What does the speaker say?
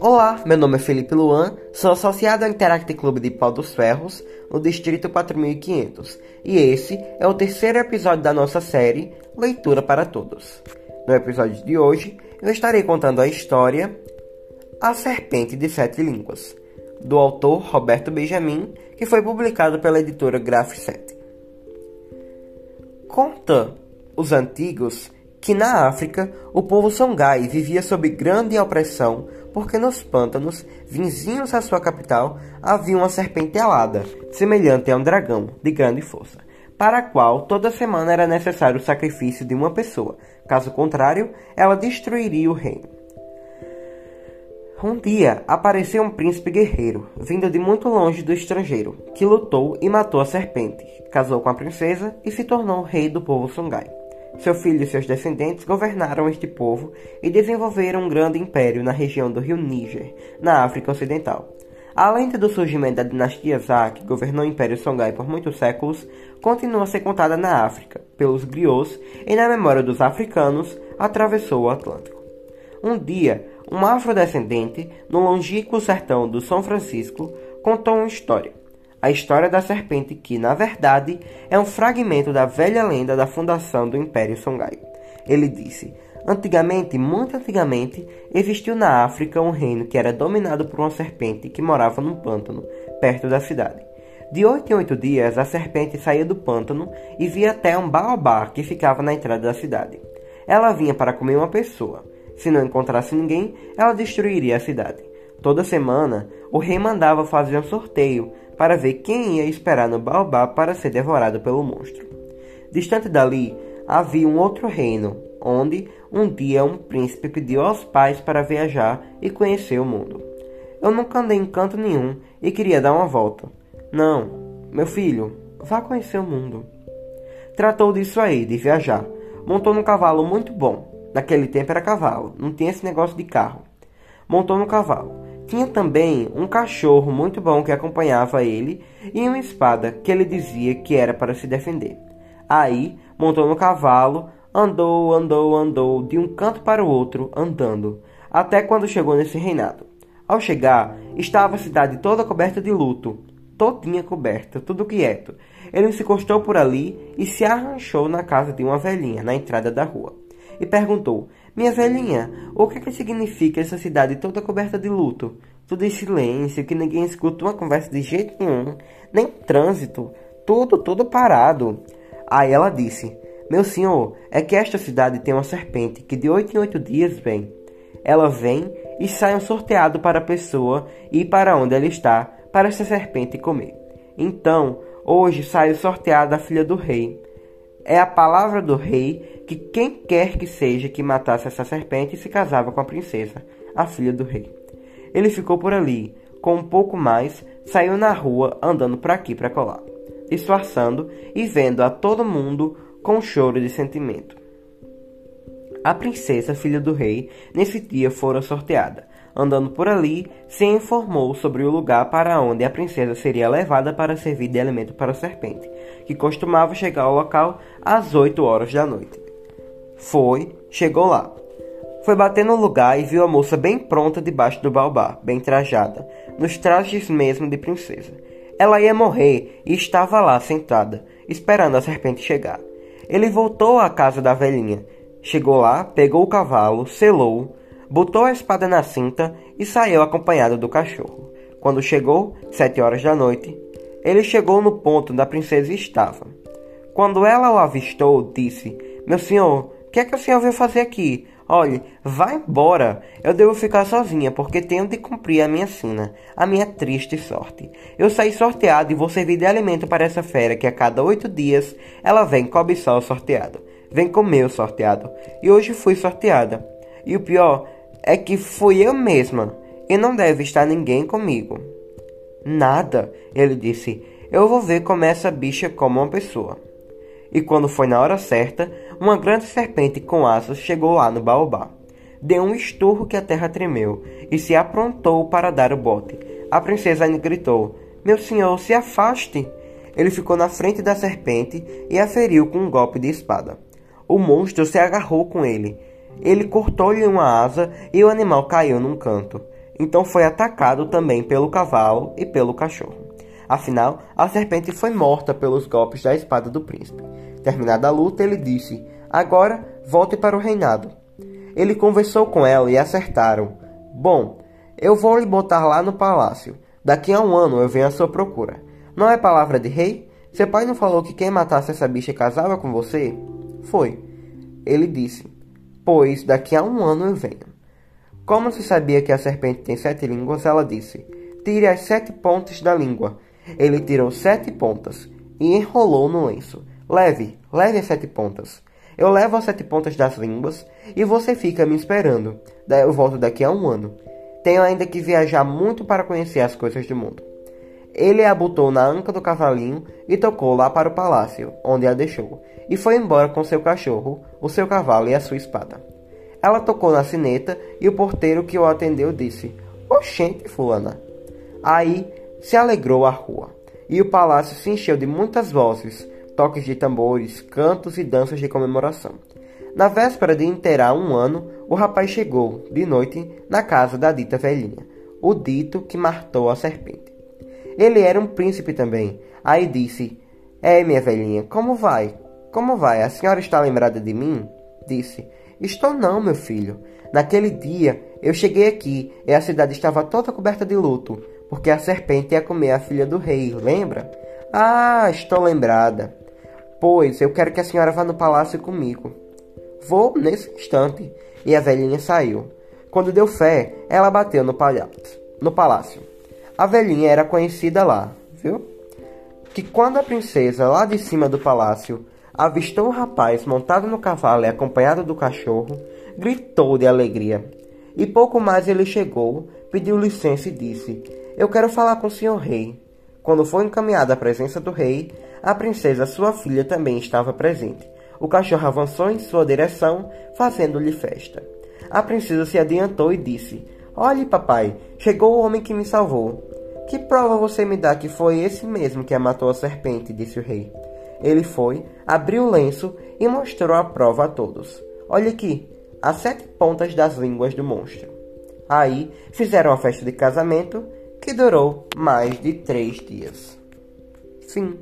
Olá, meu nome é Felipe Luan, sou associado ao Interact Clube de Pau dos Ferros, no Distrito 4500, e esse é o terceiro episódio da nossa série Leitura para Todos. No episódio de hoje, eu estarei contando a história A Serpente de Sete Línguas, do autor Roberto Benjamin, que foi publicado pela editora Graph 7. Conta os antigos que na África o povo Songhai vivia sob grande opressão porque nos pântanos, vizinhos à sua capital, havia uma serpente alada, semelhante a um dragão, de grande força, para a qual toda semana era necessário o sacrifício de uma pessoa, caso contrário, ela destruiria o reino. Um dia apareceu um príncipe guerreiro, vindo de muito longe do estrangeiro, que lutou e matou a serpente, casou com a princesa e se tornou rei do povo Songhai. Seu filho e seus descendentes governaram este povo e desenvolveram um grande império na região do rio Níger, na África Ocidental. Além do surgimento da dinastia Zá, que governou o Império Songhai por muitos séculos, continua a ser contada na África, pelos griots e na memória dos africanos, atravessou o Atlântico. Um dia, um afrodescendente, no longínquo sertão do São Francisco, contou uma história a história da serpente que, na verdade, é um fragmento da velha lenda da fundação do Império Songhai. Ele disse: Antigamente, muito antigamente, existiu na África um reino que era dominado por uma serpente que morava num pântano, perto da cidade. De oito em oito dias, a serpente saía do pântano e via até um baobá que ficava na entrada da cidade. Ela vinha para comer uma pessoa. Se não encontrasse ninguém, ela destruiria a cidade. Toda semana, o rei mandava fazer um sorteio para ver quem ia esperar no baobá para ser devorado pelo monstro. Distante dali havia um outro reino, onde um dia um príncipe pediu aos pais para viajar e conhecer o mundo. Eu nunca andei em canto nenhum e queria dar uma volta. Não, meu filho, vá conhecer o mundo. Tratou disso aí, de viajar. Montou num cavalo muito bom. Naquele tempo era cavalo, não tinha esse negócio de carro. Montou no cavalo. Tinha também um cachorro muito bom que acompanhava ele e uma espada que ele dizia que era para se defender. Aí montou no cavalo, andou, andou, andou de um canto para o outro, andando, até quando chegou nesse reinado. Ao chegar, estava a cidade toda coberta de luto, todinha coberta, tudo quieto. Ele se encostou por ali e se arranchou na casa de uma velhinha na entrada da rua e perguntou: minha velhinha, o que, é que significa essa cidade toda coberta de luto? Tudo em silêncio, que ninguém escuta uma conversa de jeito nenhum, nem trânsito, tudo, tudo parado. Aí ela disse: Meu senhor, é que esta cidade tem uma serpente que de oito em oito dias vem. Ela vem e sai um sorteado para a pessoa ir para onde ela está, para essa serpente comer. Então, hoje sai o sorteado da filha do rei. É a palavra do rei que quem quer que seja que matasse essa serpente se casava com a princesa, a filha do rei. Ele ficou por ali, com um pouco mais, saiu na rua andando para aqui para colar, disfarçando e vendo a todo mundo com um choro de sentimento. A princesa, filha do rei, nesse dia fora sorteada. Andando por ali, se informou sobre o lugar para onde a princesa seria levada para servir de alimento para a serpente, que costumava chegar ao local às 8 horas da noite. Foi, chegou lá. Foi bater no lugar e viu a moça bem pronta debaixo do baobá, bem trajada, nos trajes mesmo de princesa. Ela ia morrer e estava lá sentada, esperando a serpente chegar. Ele voltou à casa da velhinha. Chegou lá, pegou o cavalo, selou, botou a espada na cinta e saiu acompanhado do cachorro. Quando chegou, sete horas da noite, ele chegou no ponto onde a princesa estava. Quando ela o avistou, disse: Meu senhor, que é que a senhora veio fazer aqui? Olhe, vá embora. Eu devo ficar sozinha, porque tenho de cumprir a minha sina, a minha triste sorte. Eu saí sorteado e vou servir de alimento para essa fera que a cada oito dias ela vem cobiçar o sorteado. Vem comer o sorteado. E hoje fui sorteada. E o pior é que fui eu mesma. E não deve estar ninguém comigo. Nada, ele disse. Eu vou ver como essa bicha come uma pessoa e quando foi na hora certa, uma grande serpente com asas chegou lá no baobá. Deu um esturro que a terra tremeu e se aprontou para dar o bote. A princesa gritou: Meu senhor, se afaste! Ele ficou na frente da serpente e a feriu com um golpe de espada. O monstro se agarrou com ele. Ele cortou-lhe uma asa e o animal caiu num canto. Então foi atacado também pelo cavalo e pelo cachorro. Afinal, a serpente foi morta pelos golpes da espada do príncipe. Terminada a luta, ele disse: Agora volte para o reinado. Ele conversou com ela e acertaram: Bom, eu vou lhe botar lá no palácio. Daqui a um ano eu venho à sua procura. Não é palavra de rei? Seu pai não falou que quem matasse essa bicha casava com você? Foi. Ele disse: Pois daqui a um ano eu venho. Como se sabia que a serpente tem sete línguas, ela disse: Tire as sete pontas da língua. Ele tirou sete pontas e enrolou no lenço. Leve, leve as sete pontas. Eu levo as sete pontas das línguas e você fica me esperando. Daí eu volto daqui a um ano. Tenho ainda que viajar muito para conhecer as coisas do mundo. Ele a botou na anca do cavalinho e tocou lá para o palácio, onde a deixou, e foi embora com seu cachorro, o seu cavalo e a sua espada. Ela tocou na sineta e o porteiro que o atendeu disse: Oxente, fulana. Aí se alegrou a rua, e o palácio se encheu de muitas vozes, toques de tambores, cantos e danças de comemoração. Na véspera de inteirar um ano, o rapaz chegou, de noite, na casa da dita velhinha, o dito que matou a serpente. Ele era um príncipe também. Aí disse: É, minha velhinha, como vai? Como vai? A senhora está lembrada de mim? Disse: Estou não, meu filho. Naquele dia eu cheguei aqui e a cidade estava toda coberta de luto porque a serpente ia comer a filha do rei, lembra? Ah, estou lembrada. Pois eu quero que a senhora vá no palácio comigo. Vou nesse instante. E a velhinha saiu. Quando deu fé, ela bateu no palácio. No palácio. A velhinha era conhecida lá, viu? Que quando a princesa, lá de cima do palácio, avistou o rapaz montado no cavalo e acompanhado do cachorro, gritou de alegria. E pouco mais ele chegou, pediu licença e disse: eu quero falar com o senhor rei. Quando foi encaminhada à presença do rei, a princesa, sua filha, também estava presente. O cachorro avançou em sua direção, fazendo-lhe festa. A princesa se adiantou e disse: Olhe, papai, chegou o homem que me salvou. Que prova você me dá que foi esse mesmo que a matou a serpente? disse o rei. Ele foi, abriu o lenço e mostrou a prova a todos. Olhe aqui, as sete pontas das línguas do monstro. Aí fizeram a festa de casamento que durou mais de três dias. Fim.